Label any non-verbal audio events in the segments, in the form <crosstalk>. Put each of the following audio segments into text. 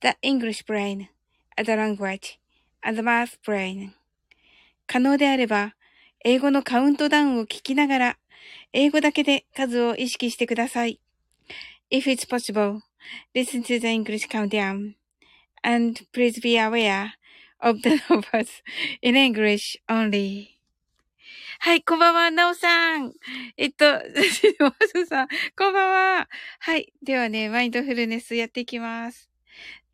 the English brain, the language, and the math brain. 可能であれば、英語のカウントダウンを聞きながら、英語だけで数を意識してください。If it's possible, listen to the English countdown, and please be aware of the numbers in English only. はい、こんばんは、なおさん。えっと、しまずさん、こんばんは。はい、ではね、マインドフルネスやっていきます。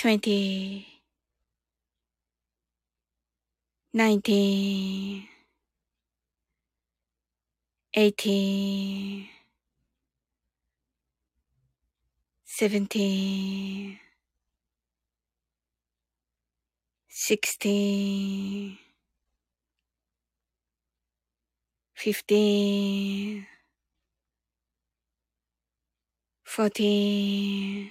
twenty, nineteen, eighteen, seventeen, sixteen, fifteen, fourteen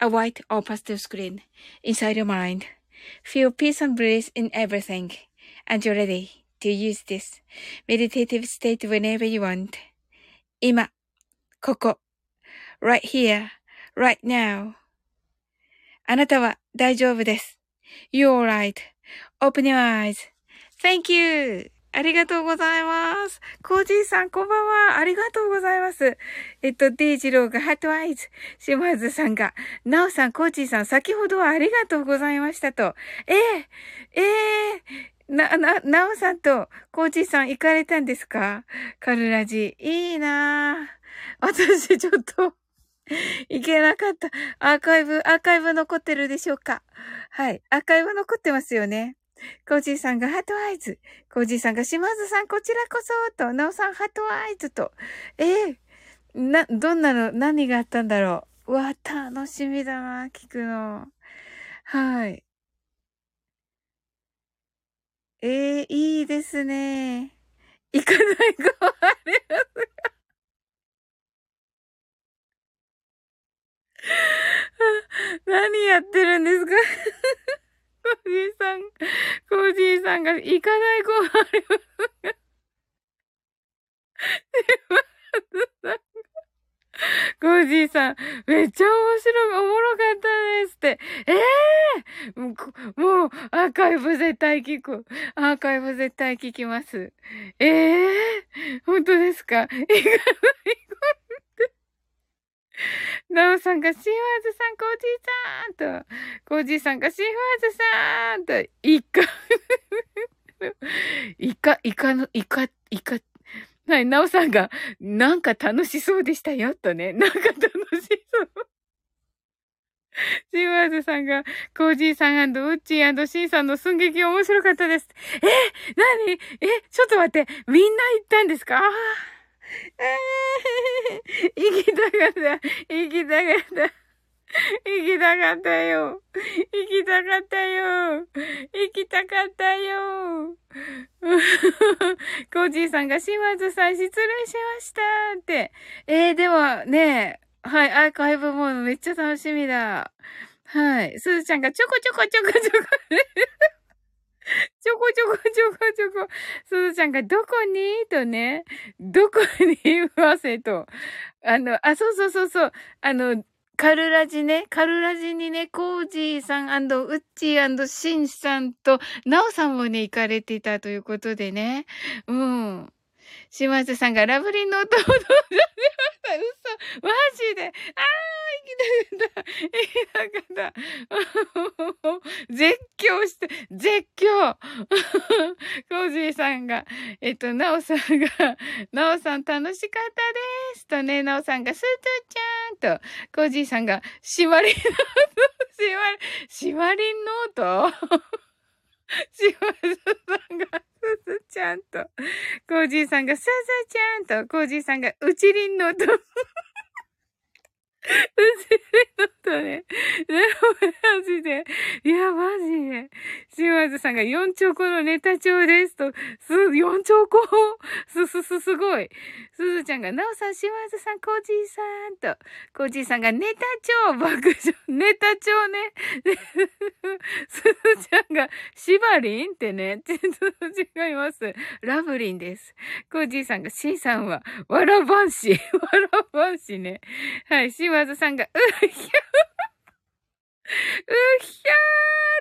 a white or pastel screen inside your mind. Feel peace and bliss in everything. And you're ready to use this meditative state whenever you want. 今、ここ、right here, right now. あなたは大丈夫です。You're right.Open your eyes.Thank you. ありがとうございます。コージーさん、こんばんは。ありがとうございます。えっと、デイジローが heart eyes。島津さんが、ナオさん、コージーさん、先ほどはありがとうございましたと。ええー、ええ、な、な、なおさんと、コージーさん行かれたんですか？カルラジ。いいなぁ。私、ちょっといけなかった。アーカイブ、アーカイブ残ってるでしょうか？はい。アーカイブ残ってますよね。コージーさんが heart eyes。コージーさんが島津さんこちらこそと、ナオさん heart eyes と。ええー、な、どんなの、何があったんだろう。うわ、楽しみだな、聞くの。はい。ええー、いいですね。行かないかもありますが。<laughs> 何やってるんですか？コージーさん、コージーさんが行かない子もあり <laughs> ます。コージーさん、めっちゃ面白い、おもろかったですって。ええー、もう、アーカイブ絶対聞く。アーカイブ絶対聞きます。ええー、本当ですか？いかない <laughs> なおさんがシーワーズさん、コージーさんと、コージーさんがシーワーズさんと、イカ。<laughs> イカ、イカの、イカ、イカ、はい、なおさんが、なんか楽しそうでしたよ、とね。なんか楽しそう。<laughs> シーワーズさんが、コージーさんウッチーシーさんの寸劇面白かったです。え何？えちょっと待って。みんな行ったんですか？えー、<laughs> 行きたかった。行きたかった。行きたかったよ。行きたかったよ。行きたかったよ。<laughs> コージーさんが島津さん失礼しましたって。えー、でもね、はい、アーカイブモードめっちゃ楽しみだ。はい。すずちゃんがちょこちょこちょこちょこ。<laughs> ちょこちょこちょこちょこ。すずちゃんがどこに？とね。どこに？言わせと。あの、あ、そうそうそうそう。あの、カルラジね、カルラジにね、コージーさんウッチーシンさんと、ナオさんもね、行かれていたということでね。うん。島津さんがラブリンの音をどうしました。嘘。マジで。あー、きたかった。行きたかった。<laughs> 絶叫して、絶叫。<laughs> コージーさんが、えっと、ナオさんが、<laughs> ナオさん楽しかったです。とね、ナオさんが、スートちゃんと、コージーさんが、シマリンの音、シマリン、シマリンの音シマズさんが、すずちゃんと、コージーさんが、すずちゃんと、コージーさんが、うちりんのと、うちりんのとね、<laughs> マジで、いや、マジで、島津さんが4兆個のネタ帳ですと、す、4兆個 <laughs> す、す、す、すごい。すずちゃんが、なおさん、島津さん、コージーさんと、コージーさんが、ネタ帳爆笑、ネタ帳ね。<laughs> すずちゃんが、シバリンってね、ちょっと違います。ラブリンです。コージーさんが、シンさんは、わらばんし、わらばんしね。はい、島津さんが、うひゃうひゃ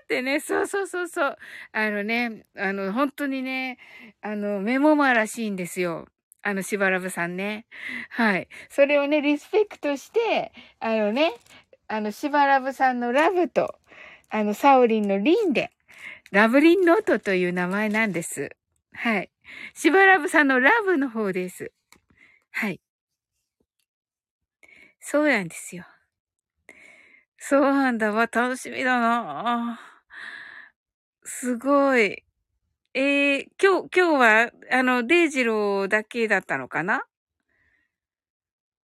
ーってね、そうそうそうそう。あのね、あの、本当にね、あの、メモマらしいんですよ。あの、しばらぶさんね。はい。それをね、リスペクトして、あのね、あの、しばらぶさんのラブと、あの、サオリンのリンで、ラブリンノートという名前なんです。はい。しばらぶさんのラブの方です。はい。そうなんですよ。そうなんだわ。楽しみだな。すごい。えー、今日、今日は、あの、デイジローだけだったのかな？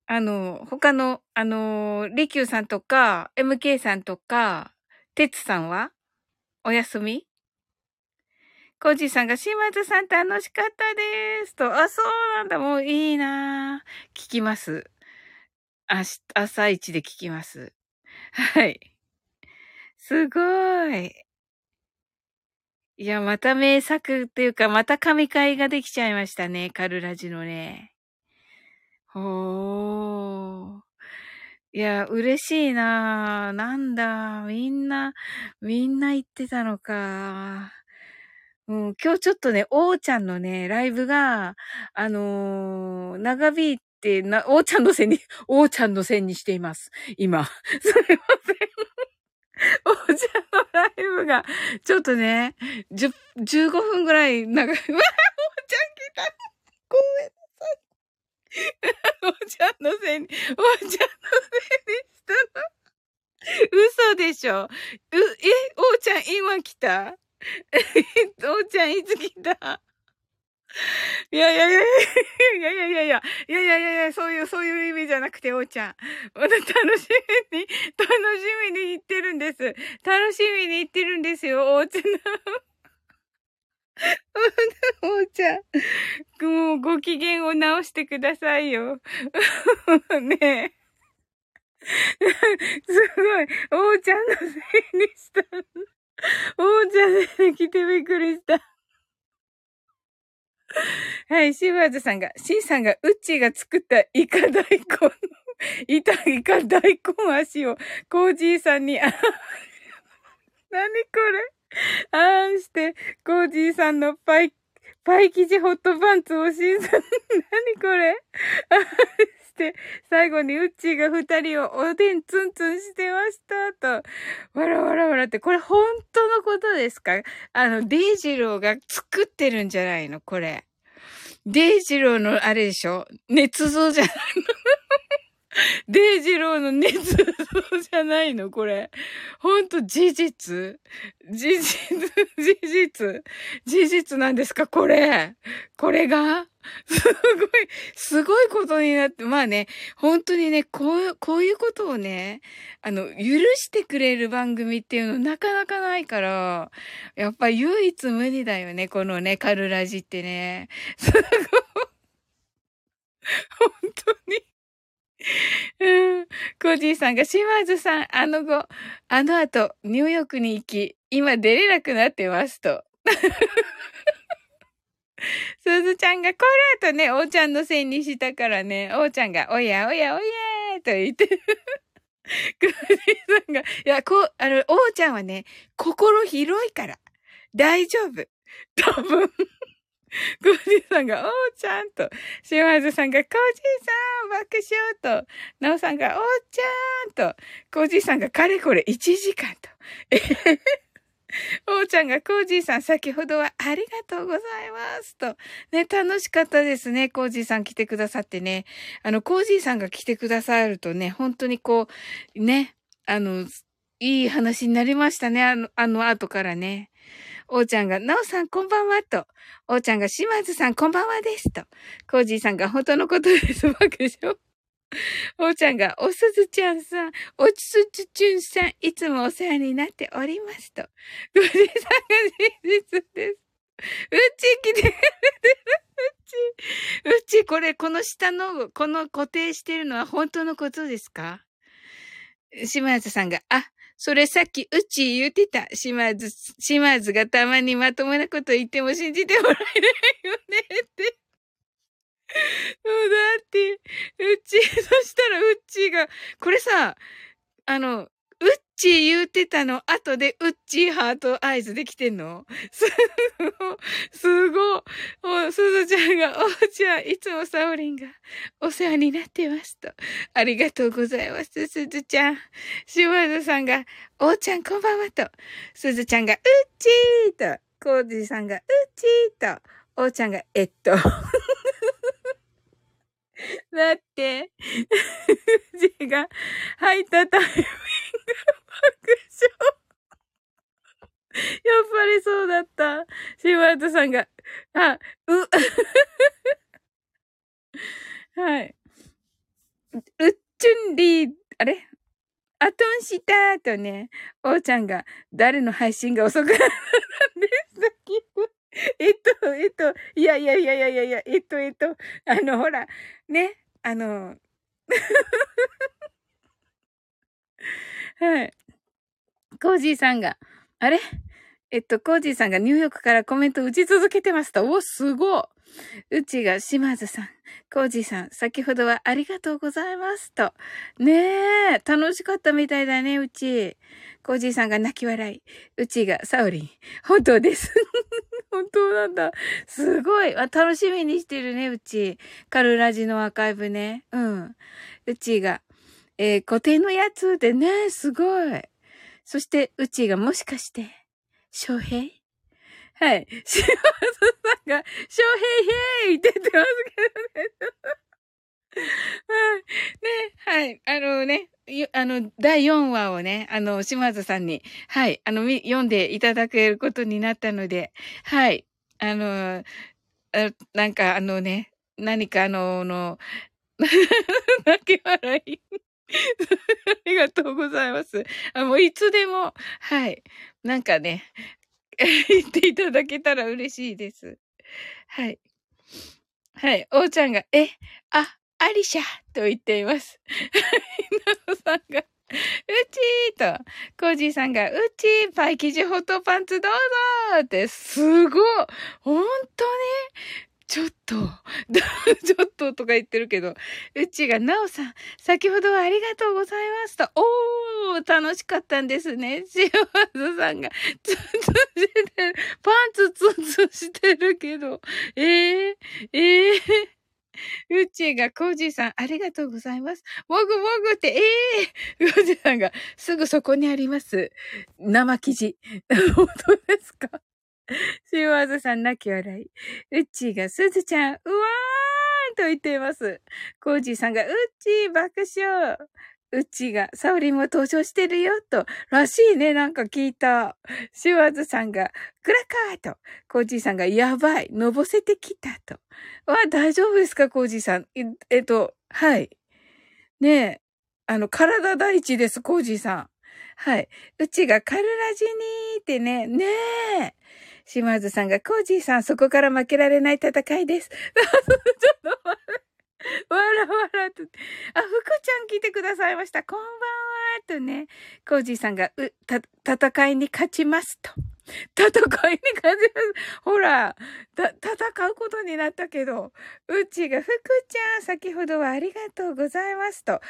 あの、他の、あの、リキューさんとか、MK さんとか、テツさんは？お休み？コージーさんが、島津さん楽しかったですと。あ、そうなんだ。もういいな聞きます。朝一で聞きます。はい。すごい。いや、また名作っていうか、また神回ができちゃいましたね。カルラジのね。ほー。いや、嬉しいななんだ。みんな、みんな言ってたのか。うん、今日ちょっとね、おーちゃんのね、ライブが、あのー、長引いって、な、おーちゃんのせいに、<laughs> おーちゃんのせいにしています。今。<laughs> すいません。おーちゃんのライブが、ちょっとね、十、15分ぐらい長い。<laughs> うわおーちゃん来たごめんなさい。おーちゃんのせいに、おーちゃんのせいにしたの。嘘でしょう、え、おーちゃん今来たえおーちゃんいつ来たいやいやいやいやいやいやいやいやいやいやいやそういう、そういう意味じゃなくて、おーちゃん。楽しみに、楽しみに行ってるんです。楽しみに行ってるんですよ、おーちゃん。おーちゃん。もうご機嫌を直してくださいよ。ねえ。すごい。おーちゃんのせいにした。おーちゃんで来てびっくりした。<laughs> はい、シーワーズさんが、シーさんが、ウッチーが作ったイカ大根。いたイカ大根足をコージーさんに、あ、なにこれ？あんして、コージーさんのパイ、パイ生地ホットパンツを新さん、なにこれ？あ <laughs> んして、最後にウッチーが二人をおでんツンツンしてましたと。わらわらわらって、これ本当のことですか？あの、デイジローが作ってるんじゃないの？これ。デイジローのあれでしょ？捏造じゃないの？<laughs> デイジローの捏造じゃないのこれ。ほんと事実事実事実事実なんですかこれ。これが？すごい、すごいことになって、まあね、本当にね、こう、こういうことをね、あの、許してくれる番組っていうのなかなかないから、やっぱ唯一無二だよね、このね、カルラジってね。すごい。<laughs> 本当に。うん。コージーさんが、島津さん、あの後、あの後、ニューヨークに行き、今出れなくなってますと。<laughs> すずちゃんが、これとね、おーちゃんのせいにしたからね、おーちゃんが、おやおやおやーと言って。<laughs> クージーさんが、いや、こう、あの、おーちゃんはね、心広いから、大丈夫。多分。コージーさんが、おーちゃんと、島津さんが、コージーさん爆笑と、なおさんが、おーちゃんと、コージーさんが、かれこれ1時間と。えへへ。おーちゃんが、コージーさん、先ほどはありがとうございます。と。ね、楽しかったですね。コージーさん来てくださってね。あの、コージーさんが来てくださるとね、本当にこう、ね、あの、いい話になりましたね。あの、あの後からね。おーちゃんが、なおさんこんばんはと。おーちゃんが、島津さんこんばんはですと。コージーさんが、本当のことです。爆笑。おーちゃんが、おすずちゃんさん、おちすちちゅんさん、いつもお世話になっておりますと。コージーさんが真実です。うち来て。うち。うち、これ、この下の、この固定してるのは本当のことですか？島津さんが、あ、それさっきうち言ってた。島津、島津がたまにまともなこと言っても信じてもらえないよねって。<laughs> そうだって、うち、そしたらうちが、これさ、あの、ちー言うてたの後でうっちーハート合図できてんの？すご、すご。お、すずちゃんが、おうちゃん、いつもサオリンがお世話になってますと。ありがとうございます、すずちゃん。しまずさんが、おうちゃんこんばんはと。すずちゃんが、うっちーと。コージさんが、うっちーと。おうちゃんが、えっと。<laughs> だって、じが入ったタイミング爆笑。やっぱりそうだった。シマートさんが、あ、う、<laughs> はい。うっちゅんりー、あれ？アトンしたとね、おーちゃんが、誰の配信が遅くなるんですえっと、えっと、いやいやいやいやいやいや、えっと、えっと、あの、ほら、ね、あの、はい。コージーさんが、あれ？えっと、コージーさんがニューヨークからコメント打ち続けてました。お、すごいうちが島津さん、コージーさん、先ほどはありがとうございますと。ねえ、楽しかったみたいだね、うち。コージーさんが泣き笑い。うちがサオリン、本当です。<laughs> 本当なんだ。すごい。楽しみにしてるね、うち。カルラジのアーカイブね。うん。うちが、えー、固定のやつでね、すごい。そして、うちがもしかして、翔平？はい。島津さんが、翔平へーって言ってますけどね。はい。ね、はい。あのね、あの、第4話をね、あの、島津さんに、はい、あの、読んでいただけることになったので、はい。あの、あなんかあのね、何かあの、の、<laughs> 泣き笑い。<laughs> ありがとうございます。あ、もういつでも、はい。なんかね、<laughs> 言っていただけたら嬉しいです。はい。はい。おーちゃんが、え、あ、アリシャと言っています。なのさんが、うちーと、コージーさんが、うちーパイ生地ホットパンツどうぞって、すごい本当にちょっと、<laughs> ちょっととか言ってるけど、うちが、なおさん、先ほどはありがとうございました。おー、楽しかったんですね。シワズさんが、ツンツンしてる。パンツツンツンしてるけど、えー、えー、うちが、コージーさん、ありがとうございます。もぐもぐって、ええー、コージーさんが、すぐそこにあります。生生地。<laughs> 本当ですか？<laughs> シーワーズさん泣き笑い。うっちーが、すずちゃん、うわーんと言っています。コージーさんが、うっちー爆笑。うっちーが、サオリンも登場してるよ、と。らしいね、なんか聞いた。シワーズさんが、クラカーと。コージーさんが、やばい、のぼせてきた、と。わ、大丈夫ですか、コージーさん。え、えっと、はい。ねえ。あの、体第一です、コージーさん。はい。うちがカルラジにーってね、ねえ。島津さんが、コージーさん、そこから負けられない戦いです。<laughs> ちょっと待って。わらわらと。あ、福ちゃん来てくださいました。こんばんは。とね、コージーさんが、う、た、戦いに勝ちますと。戦いに勝ちます。ほら、た、戦うことになったけど、うちが、福ちゃん、先ほどはありがとうございますと。あ、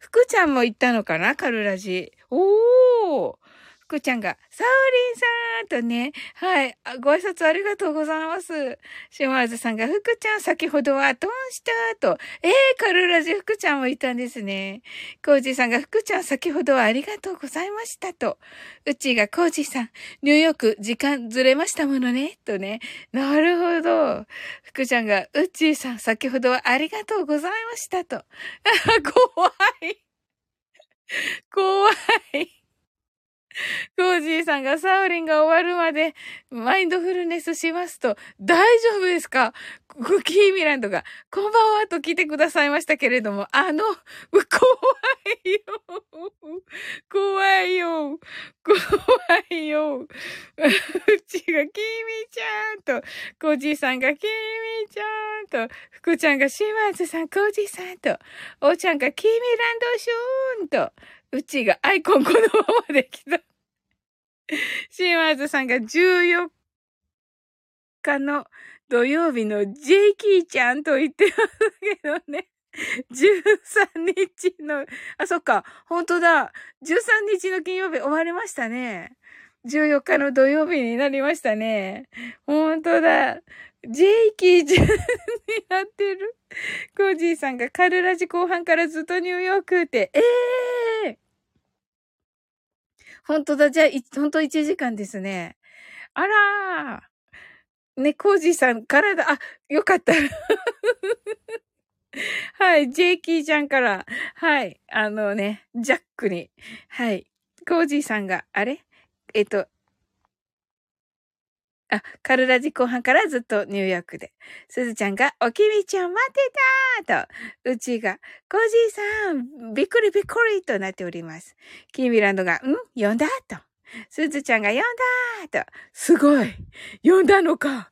福ちゃんも言ったのかなカルラジ。おー。福ちゃんが、サオリンさんとね、はい、ご挨拶ありがとうございます。シマーズさんが、福ちゃん先ほどはトンした？と、えー、カルラジ福ちゃんもいたんですね。コージさんが、福ちゃん先ほどはありがとうございましたと。うちが、コージさん、ニューヨーク時間ずれましたものね、とね。なるほど。福ちゃんが、うちーさん先ほどはありがとうございましたと。怖い。怖い。コージーさんがサウリンが終わるまでマインドフルネスしますと、大丈夫ですか？クッキーミランドが、こんばんはと来てくださいましたけれども、あの、怖いよ。怖いよ。怖いよ。うちが、キミちゃんと、コージーさんが、キミちゃんと、福ちゃんが、シマーズさん、コージーさんと、おーちゃんが、キミランドシューンと、うちがアイコンこのままできた。シーマーズさんが14日の土曜日のジェイキーちゃんと言ってますけどね。<laughs> 13日の、あ、そっか、本当だ。13日の金曜日終わりましたね。14日の土曜日になりましたね。本当だ。ジェイキーちゃんになってる。コージーさんがカルラジ後半からずっとニューヨークって、ええー、本当だ、じゃあ、本当1時間ですね。あらー。ね、コージーさん、体、あ、よかった。<laughs> はい、ジェイキーちゃんから、はい、あのね、ジャックに、はい、コージーさんが、あれ？えっと、あ、カルラジ後半からずっとニューヨークで。すずちゃんが、おきみちゃん待ってたと、うちが、コージーさん、びっくりびっくりとなっております。キーミランドが、ん？呼んだ？と。すずちゃんが呼んだと。すごい呼んだのか、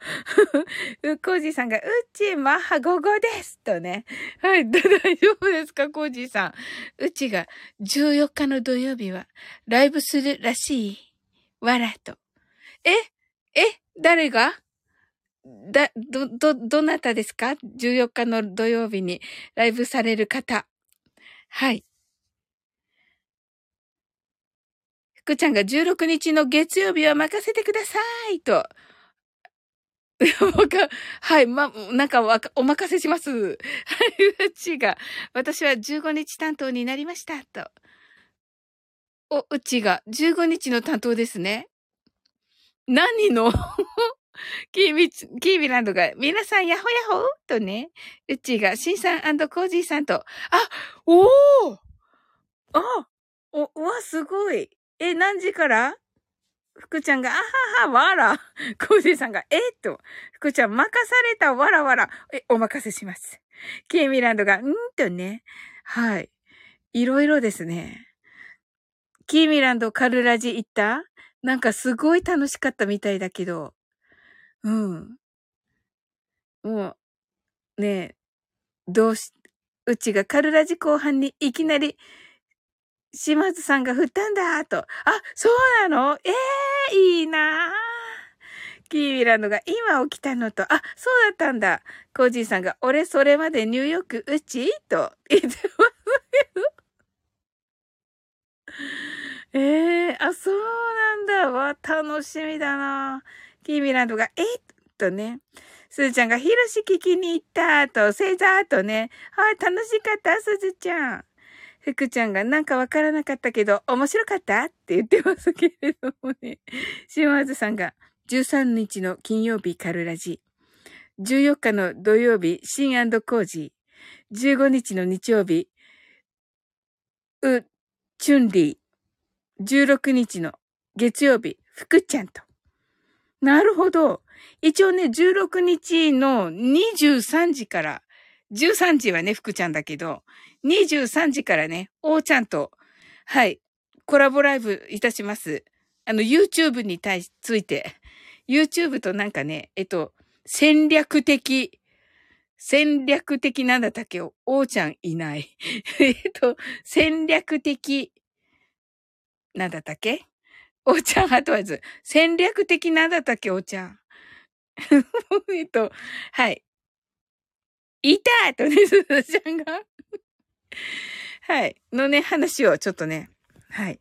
<laughs> コージーさんが、うち、マッハ午後ですとね。はい、大丈夫ですか、コージーさん。うちが、14日の土曜日は、ライブするらしい。わらと。え？え？誰が？だ、ど、ど、どなたですか ?14 日の土曜日にライブされる方。はい。福ちゃんが16日の月曜日は任せてくださいと。はい、ま、なんかわお任せします。はい、うちが、私は15日担当になりました、と。お、うちが15日の担当ですね。何の？<laughs> キービ、キービランドが、皆さんヤホヤホとね、うちが、シンさんコージーさんと、あ、おーあ、お、うわ、すごい。え、何時から？福ちゃんが、あはは、わら。コージーさんが、えっと、福ちゃん、任された、わらわら。え、お任せします。キーミランドが、んーとね。はい。いろいろですね。キーミランドカルラジ行った？なんかすごい楽しかったみたいだけど。うん。もう、ねえ、どうし、うちがカルラジ後半にいきなり、島津さんが振ったんだ、と。あ、そうなの？ええー、いいなキーミランドが今起きたのと、あ、そうだったんだ。コージーさんが、俺それまでニューヨークうち？と言ってますけど。ええー、あ、そうなんだ。わ、楽しみだな。キーミランドが、えっ？とね。すずちゃんが、ひろし聞きに行ったと、星座とね。はい、楽しかった、すずちゃん。福ちゃんがなんかわからなかったけど、面白かった？って言ってますけれどもね。<laughs> 島津さんが、13日の金曜日カルラジ。14日の土曜日、シンコージー。15日の日曜日、う、チュンリー。16日の月曜日、福ちゃんと。なるほど。一応ね、16日の23時から、13時はね、福ちゃんだけど、23時からね、おーちゃんと、はい、コラボライブいたします。あの、YouTube に対し、ついて、YouTube となんかね、えっと、戦略的、戦略的なんだったっけ？おーちゃんいない。<laughs> えっと、戦略的、なんだったっけ？おーちゃんは問わず、戦略的なんだったっけ？おーちゃん。えっと、はい。いたとね、すずちゃんがはい。のね、話をちょっとね、はい。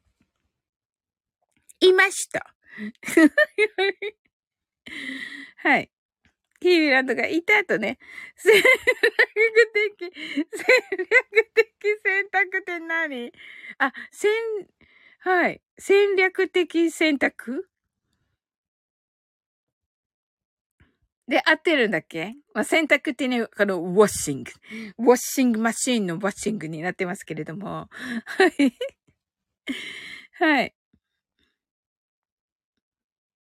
いました。はい。キーミランドがいた後ね、戦略的、戦略的選択って何？あ、戦、はい。戦略的選択？で、合ってるんだっけ？まあ、洗濯ってね、あの、ウォッシング。ウォッシングマシーンのウォッシングになってますけれども。はい。はい。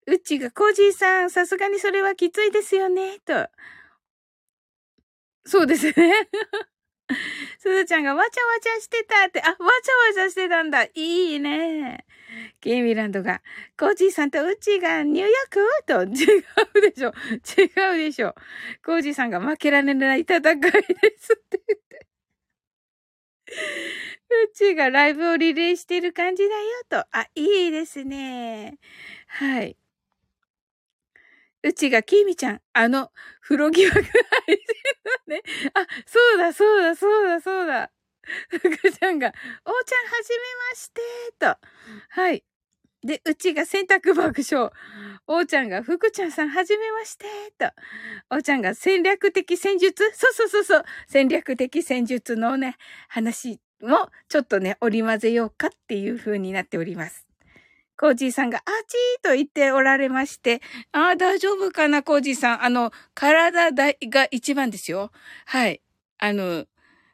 うちが、コージーさん、さすがにそれはきついですよね、と。そうですね。すずちゃんがわちゃわちゃしてたって、あ、わちゃわちゃしてたんだ。いいね。ケイミランドが、コージーさんとうちがニューヨーク？と、違うでしょ。違うでしょ。コージーさんが負けられない戦いですって言って。うちがライブをリレーしてる感じだよと。あ、いいですね。はい。うちが、きみちゃん、あの、風呂疑惑配信だね。あ、そうだ、そうだ、そうだ、そうだ。福ちゃんが、おーちゃんはじめましてと。はい。で、うちが洗濯爆笑。おーちゃんが、福ちゃんさんはじめましてと。おーちゃんが戦略的戦術そうそうそうそう。戦略的戦術のね、話もちょっとね、織り交ぜようかっていう風になっております。コージーさんが、あちーと言っておられまして、ああ、大丈夫かな、コージーさん。あの、体が一番ですよ。はい。あの、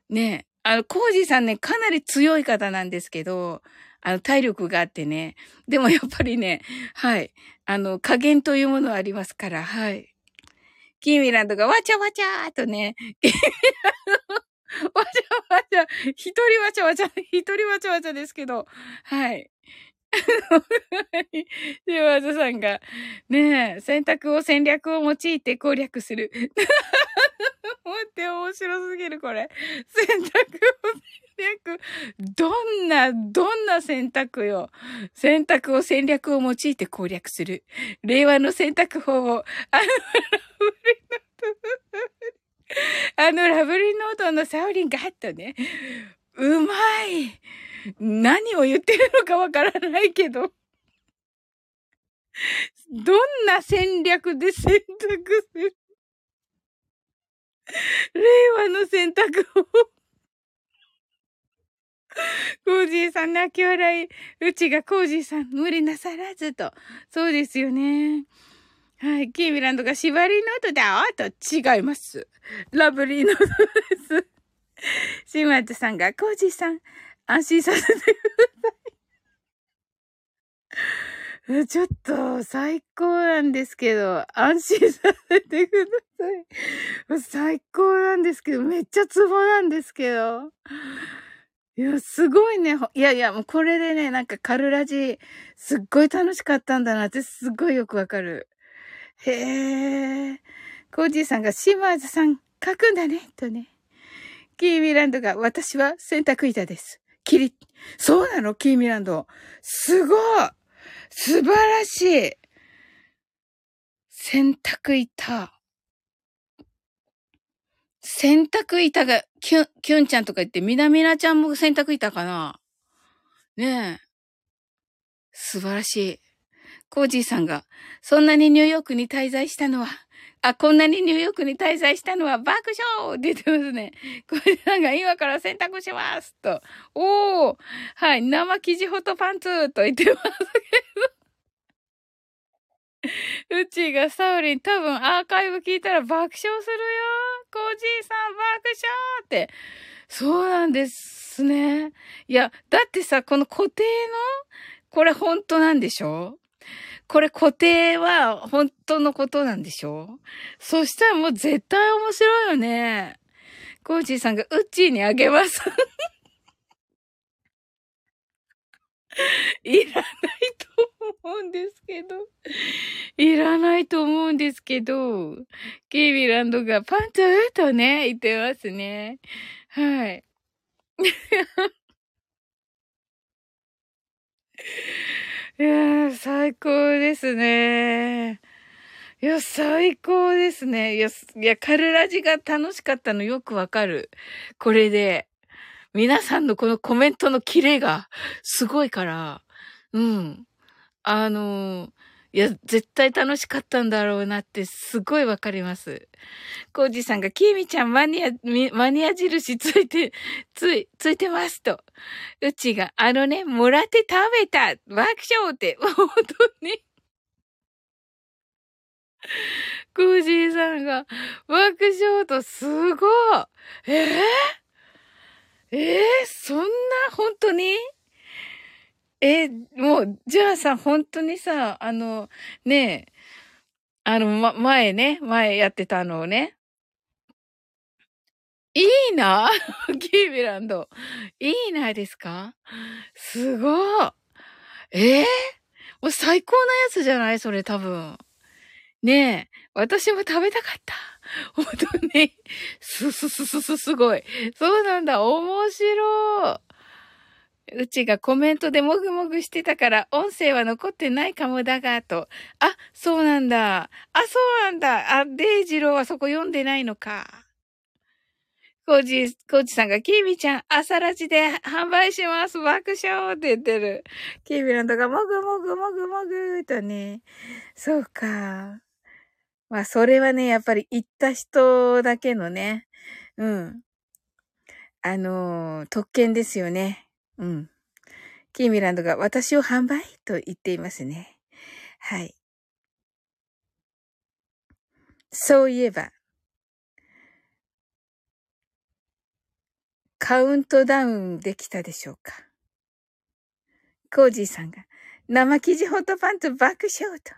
ね、あの、コージーさんね、かなり強い方なんですけど、あの、体力があってね。でもやっぱりね、はい。あの、加減というものはありますから、はい。キーミランドがわちゃわちゃーとね、<laughs> わちゃわちゃ、一人わちゃわちゃ、一人わちゃわちゃですけど、はい。<laughs> 島津さんが、ねえ、選択を戦略を用いて攻略する。<laughs> 待って、面白すぎる、これ。選択を戦略。どんな、どんな選択よ。選択を戦略を用いて攻略する。令和の選択法を、あの、あのラブリーノートのサウリンガッとね。うまい。何を言ってるのかわからないけど。どんな戦略で選択する？令和の選択をコージーさん泣き笑い。うちがコージーさん無理なさらずと。そうですよね。はい。キーミランドが縛りノートだと違います。ラブリーノートです。シマトさんがコージーさん安心させてください。ちょっと最高なんですけど、安心させてください。最高なんですけど、めっちゃツボなんですけど。いや、すごいね。いやいや、もうこれでね、なんかカルラジ、すっごい楽しかったんだなってすっごいよくわかる。へえ。コージーさんが島津さん書くんだね、とね。キーミランドが私は洗濯板です。キリそうなの？キーミランド。すごい素晴らしい洗濯板。洗濯板が、キュン、キュンちゃんとか言って、みなみなちゃんも洗濯板かな？ねえ。素晴らしい。コージーさんが、そんなにニューヨークに滞在したのは、あ、こんなにニューヨークに滞在したのは爆笑って言ってますね。コージーさんが今から洗濯しますと。おーはい、生生地ホットパンツと言ってますけど。うちがサウリン多分アーカイブ聞いたら爆笑するよ。コージーさん爆笑って。そうなんですね。いや、だってさ、この固定の、これ本当なんでしょ？これ固定は本当のことなんでしょ？そしたらもう絶対面白いよね。コージーさんがウッチーにあげます。<laughs> いらないと思うんですけど。いらないと思うんですけど。ケイビランドがパンツとね、言ってますね。はい。<laughs> いや最高ですね。いや、最高ですね。いや、いや、カルラジが楽しかったのよくわかる。これで。皆さんのこのコメントのキレがすごいから、うん。あのいや、絶対楽しかったんだろうなってすごいわかります。コージさんが、キーミちゃんマニア、マニア印ついて、つい、ついてますと。うちが、あのね、もらって食べた爆笑って、本当に。コージーさんが、爆笑とすごい。えー、えー、そんな、本当に？え、もう、じゃあさ、本当にさ、あの、ねえ、あの、ま、前ね、前やってたのをね。いいな <laughs> キービランド。いいないですか？すごい。え？えー、もう最高なやつじゃない？それ多分。ねえ、私も食べたかった。本当に。すすすすすすごい。そうなんだ。面白い。うちがコメントでもぐもぐしてたから、音声は残ってないかもだが、と。あ、そうなんだ。あ、そうなんだ。あ、デイジローはそこ読んでないのか。コージ、コージさんが、キーミちゃん、朝ラジで販売します。爆笑って言ってる。キーミランドが、もぐもぐもぐもぐとね。そうか。まあ、それはね、やっぱり行った人だけのね。うん。あのー、特権ですよね。うん。キーミランドが私を販売と言っていますね。はい。そういえば、カウントダウンできたでしょうかコージーさんが、生生地ホットパンツ爆笑と、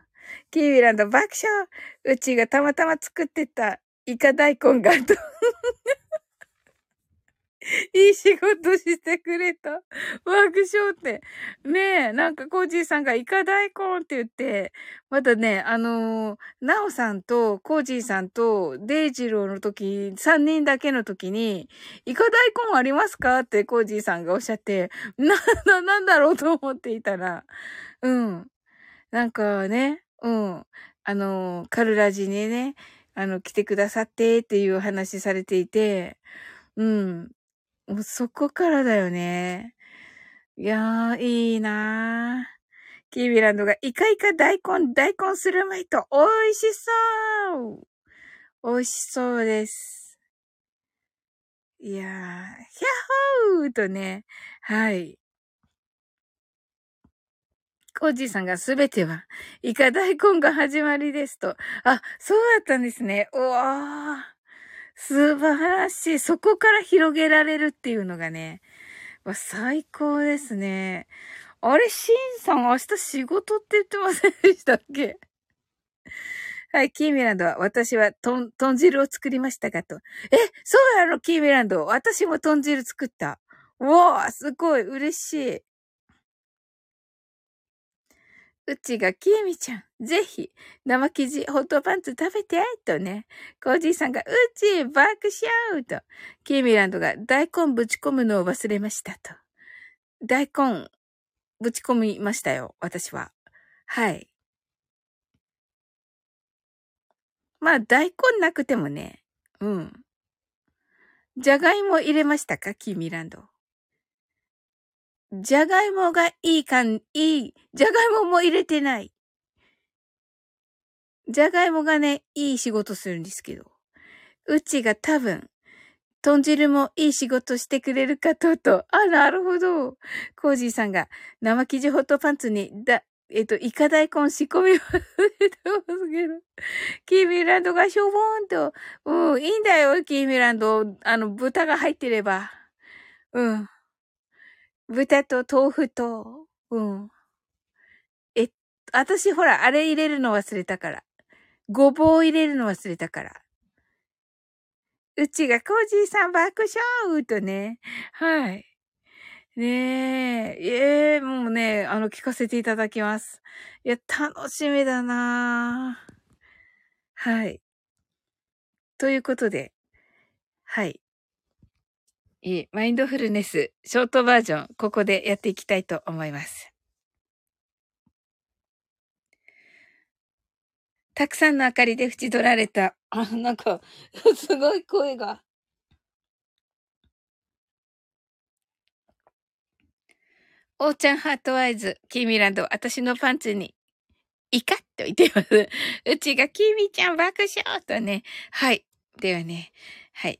キーミランド爆笑うちがたまたま作ってたイカ大根がと <laughs> いい仕事してくれた。ワークショーって。ねえ、なんかコージーさんがイカ大根って言って、まだね、あのー、ナオさんとコージーさんとデイジローの時、3人だけの時に、イカ大根ありますかってコージーさんがおっしゃって、な、な、なんだろうと思っていたら、うん。なんかね、うん。あのー、カルラジにね、あの、来てくださってっていう話されていて、うん。もうそこからだよね。いやー、いいなー。キービランドが、イカイカ大根、大根するまいと、美味しそう美味しそうです。いやー、ヒャッホーとね、はい。コージーさんがすべては、イカ大根が始まりですと。あ、そうだったんですね。うわー。素晴らしい。そこから広げられるっていうのがね、わ最高ですね。あれ、シンさん明日仕事って言ってませんでしたっけ？<laughs> はい、キーミランドは、私はトン、豚汁を作りましたかと。え、そうなのキーミランド。私も豚汁作った。うわー、すごい、嬉しい。うちがきえみちゃん、ぜひ、生生地ホットパンツ食べて、とね。コージーさんが、うち、爆笑と。きえみランドが、大根ぶち込むのを忘れました、と。大根、ぶち込みましたよ、私は。はい。まあ、大根なくてもね。うん。じゃがいも入れましたかキーミランド。じゃがいもがいいかん、いい。じゃがいもも入れてない。じゃがいもがね、いい仕事するんですけど。うちが多分、豚汁もいい仕事してくれるかとと。あ、なるほど。コージーさんが生生地ホットパンツにだ、えっと、イカ大根仕込みますけど。キーミランドがしょぼーんと。うん、いいんだよ、キーミランド。あの、豚が入ってれば。うん。豚と豆腐と、うん。え、私ほら、あれ入れるの忘れたから。ごぼう入れるの忘れたから。うちがコージーさん爆笑とね。はい。ねえ、ええもうね、あの、聞かせていただきます。いや、楽しみだなはい。ということで、はい。いい、マインドフルネス、ショートバージョン、ここでやっていきたいと思います。たくさんの明かりで縁取られた、あ、なんか、<laughs> すごい声が。おーちゃん heart eyes、キーミランド、私のパンツに、イカッと言ってます。うちがキーミちゃん爆笑とね。はい。ではね、はい。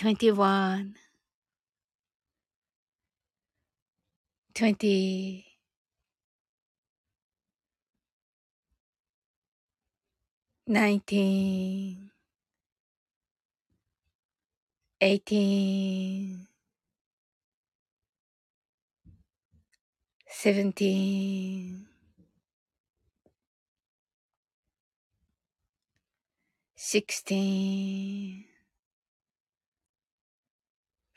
21 20 19 18 17 16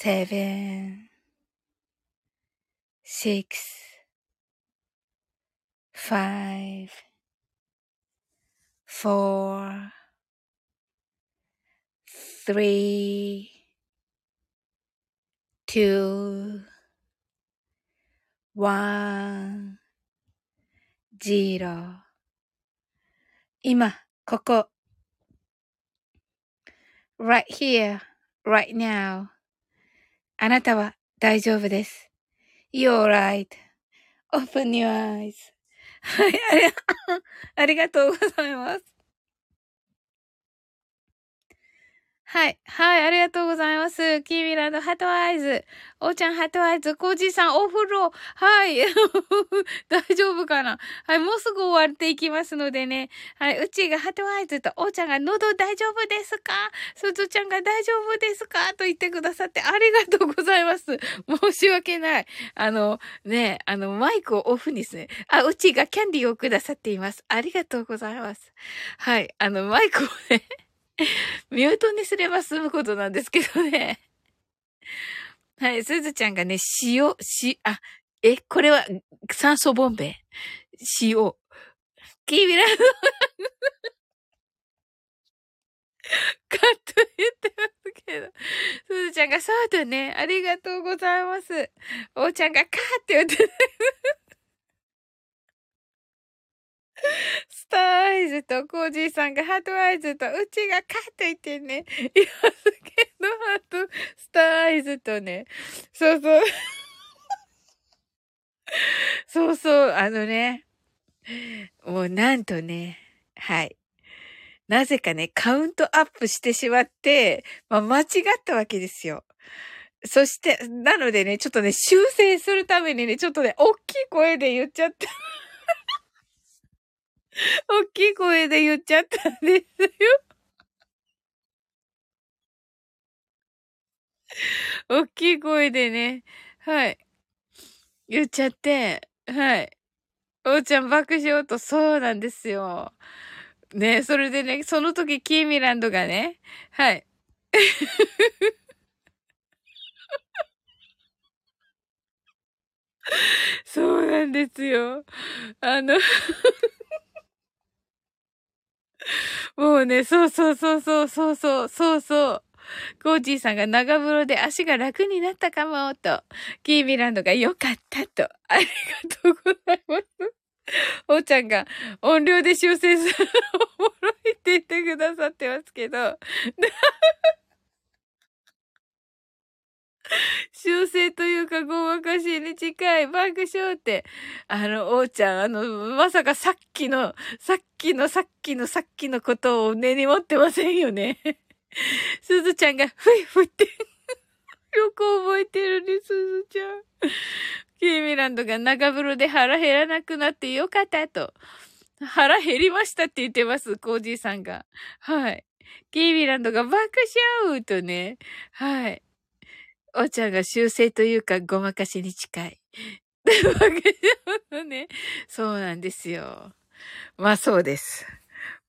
7 6 five, four, three, two, one, zero 今、ここ right here, right now あなたは大丈夫です。You're right.Open your eyes. はい、ありがとうございます。はい。はい。ありがとうございます。キーミランド、 heart eyes。おーちゃん、 heart eyes。コージーさん、お風呂。はい。<laughs> 大丈夫かな？はい。もうすぐ終わっていきますのでね。はい。うちが heart eyes と、おーちゃんが喉大丈夫ですか？すずちゃんが大丈夫ですか？と言ってくださってありがとうございます。申し訳ない。あの、ね、あの、マイクをオフにすね。あ、うちがキャンディーをくださっています。ありがとうございます。はい。あの、マイクをね <laughs> ミュートにすれば済むことなんですけどね。<laughs> はい、すずちゃんがね、塩、し、あ、え、これは酸素ボンベ？しよう。キーミランド <laughs> カット言ってますけど。すずちゃんが、そうだね。ありがとうございます。おーちゃんが、カーって言ってる。スターアイズとコージーさんがハートアイズと、うちがカーと言ってね。いますけど、ハート、スターアイズとね。そうそう。そうそう、あのね。もうなんとね。はい。なぜかね、カウントアップしてしまって、まあ、間違ったわけですよ。そして、なのでね、ちょっとね、修正するためにね、ちょっとね、大きい声で言っちゃった。<laughs> 大きい声で言っちゃったんですよ。<laughs> 大きい声でね、はい。言っちゃって、はい。おーちゃん爆笑と、そうなんですよ。ね、それでね、その時キーミランドがね、はい。<laughs> そうなんですよ。あの <laughs> もうね、そうそうそうそうそうそうそうそう。コーチーさんが長風呂で足が楽になったかも、と。キーミランドが良かったと。ありがとうございます。おーちゃんが音量で修正するおもろいって言ってくださってますけど、<laughs> 修正というかごまかしに近い爆笑って、あの、おーちゃん、あの、まさかさっきの、さっきのさっきのさっきのことを根に持ってませんよね。<laughs> すずちゃんが、ふいふいって、<laughs> よく覚えてるね、すずちゃん。キーミランドが長風呂で腹減らなくなってよかったと。腹減りましたって言ってます、コージーさんが。はい。キーミランドが爆笑とね。はい。おちゃんが修正というかごまかしに近い。<laughs> ね。そうなんですよ。まあそうです。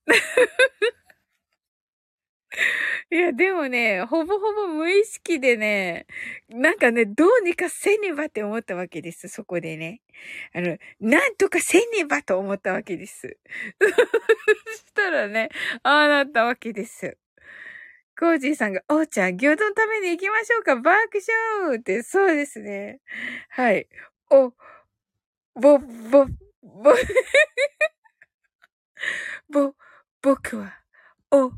<laughs> いや、でもね、ほぼほぼ無意識でね、なんかね、どうにかせねばって思ったわけです。そこでね。あの、なんとかせねばと思ったわけです。<laughs> そしたらね、ああなったわけです。コージーさんが、おーちゃん、牛丼食べに行きましょうか爆笑って、そうですね。はい。お、ぼ、ぼ、ぼ、ぼ、僕は、お、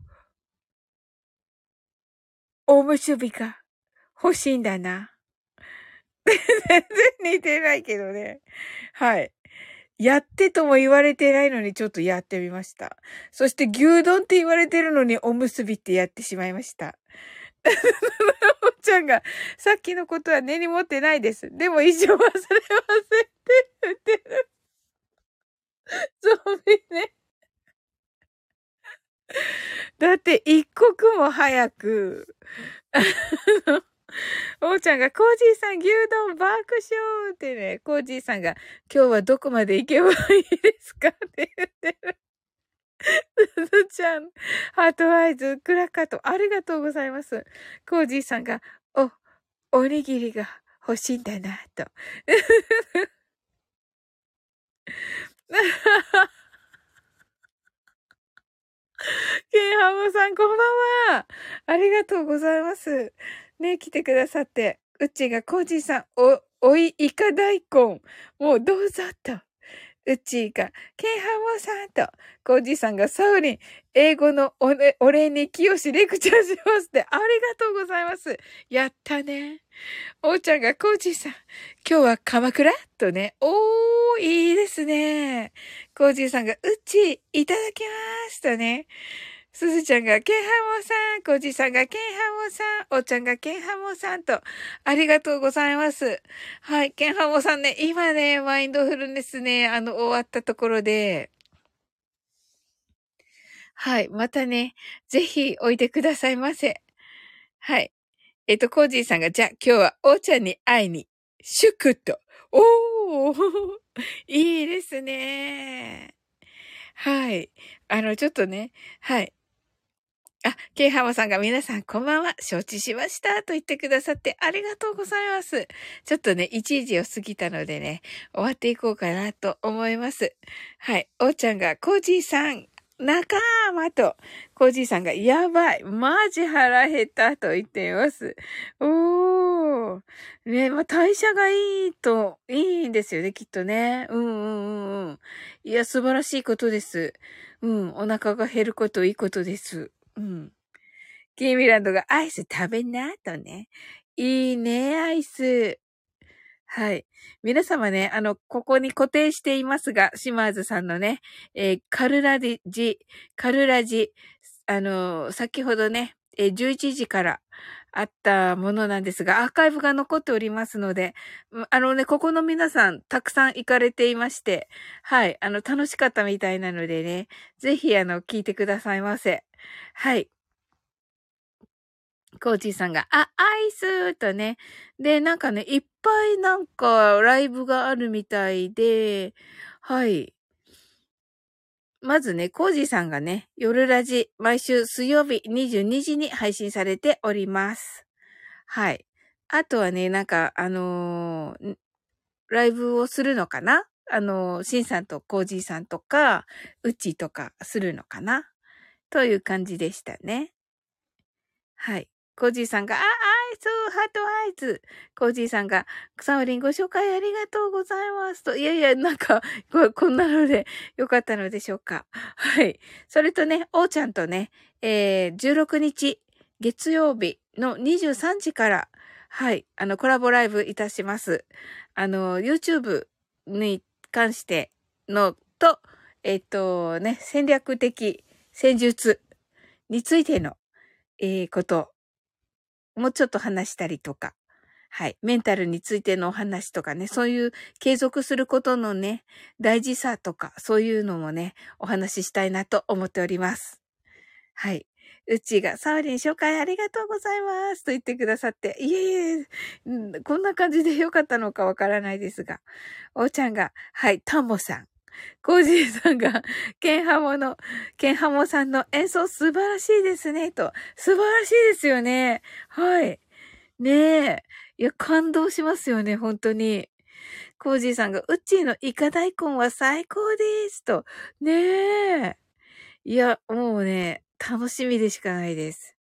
おむすびが欲しいんだな。<laughs> 全然似てないけどね。はい。やってとも言われてないのにちょっとやってみました。そして牛丼って言われてるのにおむすびってやってしまいました。<laughs> おちゃんが、さっきのことは根に持ってないです。でも一生忘れませんって言ってる。ゾンビね。だって一刻も早く、<laughs> おーちゃんが、コージーさん牛丼爆笑ってね、コージーさんが、今日はどこまで行けばいいですかって言ってる。すずちゃん、ハートアイズ、クラッカーと、ありがとうございます。コージーさんが、お、おにぎりが欲しいんだな、と。ケンハムさん、こんばんは。ありがとうございます。ね、来てくださって。うちがコージーさん、お、おい、イカ大根。もうどうぞと。うちが、ケンハモさんと、コージーさんがサウリン、英語のお,、ね、お礼に清しレクチャーしますって、ありがとうございます。やったね。おーちゃんがコージーさん、今日は鎌倉？とね、おー、いいですね。コージーさんが、うち、いただきますとね。すずちゃんが、ケンハモさん、コジさんが、ケンハモさん、おちゃんが、ケンハモさんと、ありがとうございます。はい、ケンハモさんね、今ね、マインドフルネスね、あの、終わったところで、はい、またね、ぜひ、おいでくださいませ。はい。えっと、コージーさんが、じゃあ、今日は、おーちゃんに会いに、祝と。おー <laughs> いいですね。はい。あの、ちょっとね、はい。あ、ケイハマさんが皆さんこんばんは、承知しましたと言ってくださってありがとうございます。ちょっとね、1時を過ぎたのでね、終わっていこうかなと思います。はい。おーちゃんが、コージーさん、仲間と、コージーさんが、やばい、マジ腹減ったと言っています。おー。ね、まあ、代謝がいいと、いいんですよね、きっとね。うんうんうんうん。いや、素晴らしいことです。うん、お腹が減ることいいことです。うん。キーミランドがアイス食べなとね。いいね、アイス。はい。皆様ね、あの、ここに固定していますが、シマーズさんのね、えー、カルラジ、カルラジ、あの、先ほどね、えー、11時からあったものなんですが、アーカイブが残っておりますので、あのね、ここの皆さん、たくさん行かれていまして、はい、あの、楽しかったみたいなのでね、ぜひ、あの、聞いてくださいませ。はい。コーチーさんが、あ、アイスとね。で、なんかね、いっぱいなんかライブがあるみたいで、はい。まずね、コージーさんがね、夜ラジ、毎週水曜日22時に配信されております。はい。あとはね、なんか、あのー、ライブをするのかな？あのー、シンさんとコージーさんとか、うちとかするのかな？という感じでしたね。はい。コージーさんが、あ、アイス、ハートアイス。コージーさんが、サオリンご紹介ありがとうございます。と、いやいや、なんか、ここんなのでよかったのでしょうか。はい。それとね、おーちゃんとね、えー、16日、月曜日の23時から、はい、あの、コラボライブいたします。あの、YouTube に関してのと、えっ、とね、戦略的戦術についての、えー、こともうちょっと話したりとか、はい。メンタルについてのお話とかね、そういう継続することのね、大事さとか、そういうのもね、お話ししたいなと思っております。はい。うちが、サウリン紹介ありがとうございますと言ってくださって、いえいえ、こんな感じでよかったのかわからないですが、おーちゃんが、はい、タンモさん。コージーさんが、ケンハモの、ケンハモさんの演奏素晴らしいですね、と。素晴らしいですよね。はい。ねえ。いや、感動しますよね、本当に。コージーさんが、うっちーのイカ大根は最高です、と。ねえ。いや、もうね、楽しみでしかないです。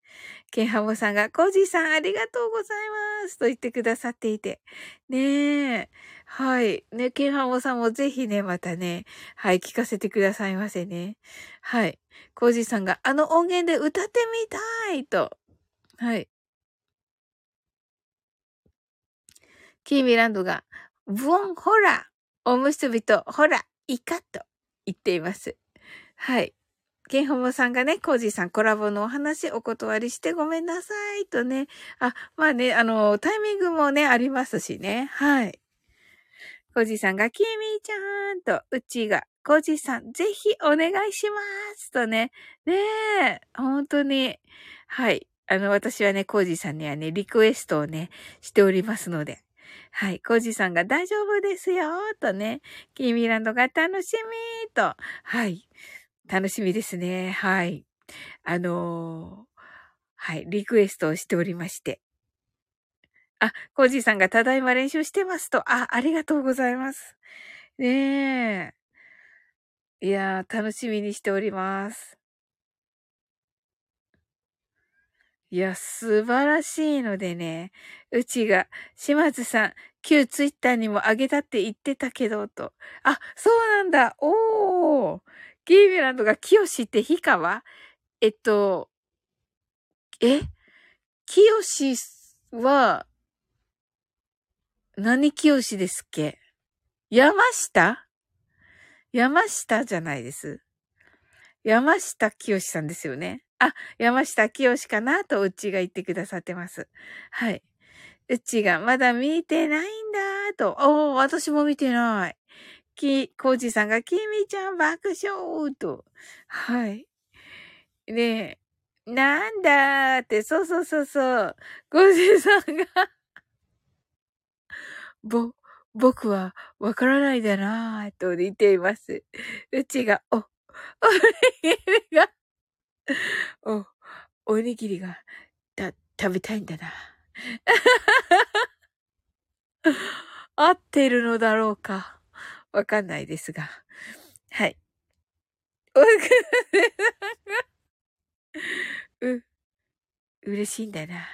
ケンハモさんが、コージーさんありがとうございますと言ってくださっていて。ねえ。はい。ね、ケンハモさんもぜひね、またね、はい、聞かせてくださいませね。はい。コージーさんが、あの音源で歌ってみたいと。はい。キーミランドが、ブオンホラおむすびとホライカと言っています。はい。ケンホモさんがね、コージーさんコラボのお話お断りしてごめんなさいとね。あ、まあね、あの、タイミングもね、ありますしね。はい。コジさんが、キミーちゃんと、うちが、コジさん、ぜひお願いしますとね。ねえ、本当に。はい。あの、私はね、コージーさんにはね、リクエストをね、しておりますので。はい。コージーさんが大丈夫ですよとね。キーミランドが楽しみと。はい。楽しみですね。はい。あのー、はい、リクエストをしておりまして。あ、コージーさんがただいま練習してますと。あ、ありがとうございます。ねえ。いやー、楽しみにしております。いや、素晴らしいのでね。うちが、島津さん、旧ツイッターにもあげたって言ってたけど、と。あ、そうなんだ。おー。キーミランドが清って氷川？えっと、え？清は、何清ですっけ？山下？山下じゃないです。山下清さんですよね。あ、山下清かなとうちが言ってくださってます。はい。うちがまだ見てないんだと。おー、私も見てない。き、コージさんが、きみちゃん爆笑と。はい。ねえ、なんだーって、そうそうそうそう。コージさんがぼ、僕はわからないだなーと言っています。うちが、お、おれが、お、おにぎりが、た、食べたいんだな。<laughs> 合ってるのだろうか。わかんないですが。はい。う、嬉しいんだな。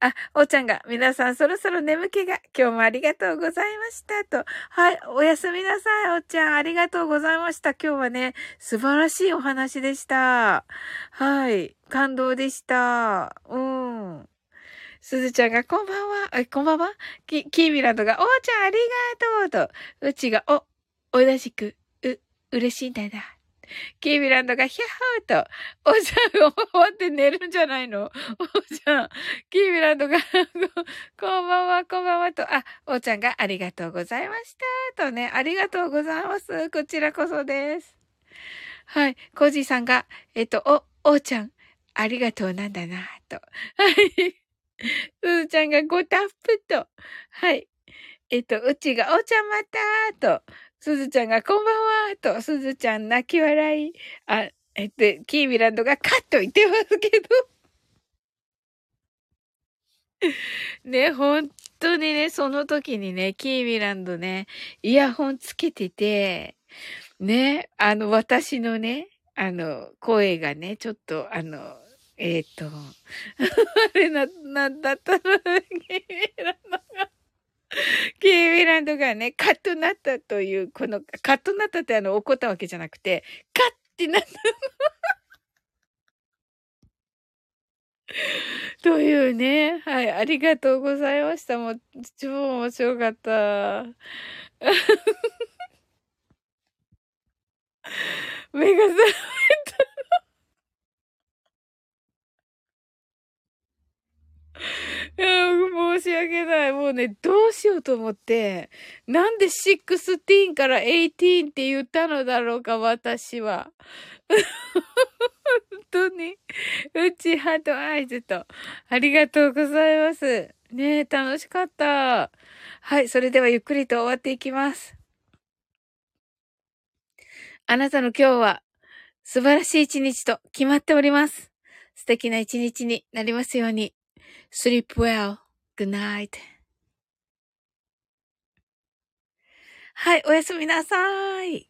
あ、おーちゃんが、皆さんそろそろ眠気が、今日もありがとうございました。と。はい、おやすみなさい、おーちゃん。ありがとうございました。今日はね、素晴らしいお話でした。はい、感動でした。うん。すずちゃんが、こんばんは。え、こんばんは？き、キーミランドが、おーちゃんありがとうと。うちが、お、同じく、う、嬉しいんだな。<laughs> キーミランドがヒャッハーと、おじゃん、終わって寝るんじゃないの？おじゃん、キーミランドが <laughs> こんばんは、こんばんはと、あ、おちゃんがありがとうございました。とね、ありがとうございます。こちらこそです。はい、コージーさんが、えっと、お、おちゃん、ありがとうなんだな、と。はい。すずちゃんがごタップと。はい。えっと、うちが、おちゃんまたと。すずちゃんがこんばんはと、すずちゃん泣き笑い。あ、えっと、キーミランドがカッと言ってますけど。<laughs> ね、本当にね、その時にね、キーミランドね、イヤホンつけてて、ね、あの、私のね、あの、声がね、ちょっと、あの、えっ、ー、と、<laughs> あれな、なんだったの、キーミランドが。キーミランドがね、カッとなったという、この、カッとなったってあの、怒ったわけじゃなくて、カッってなった。<laughs> というね。はい。ありがとうございました。もう、超面白かった。<laughs> 目が覚めた。いや、申し訳ない。もうね、どうしようと思って、なんで16から18って言ったのだろうか、私は。<laughs> 本当に。うちハートアイズと。ありがとうございます。ねえ、楽しかった。はい、それではゆっくりと終わっていきます。あなたの今日は素晴らしい一日と決まっております。素敵な一日になりますように。Sleep well. Good night. はい、おやすみなさい。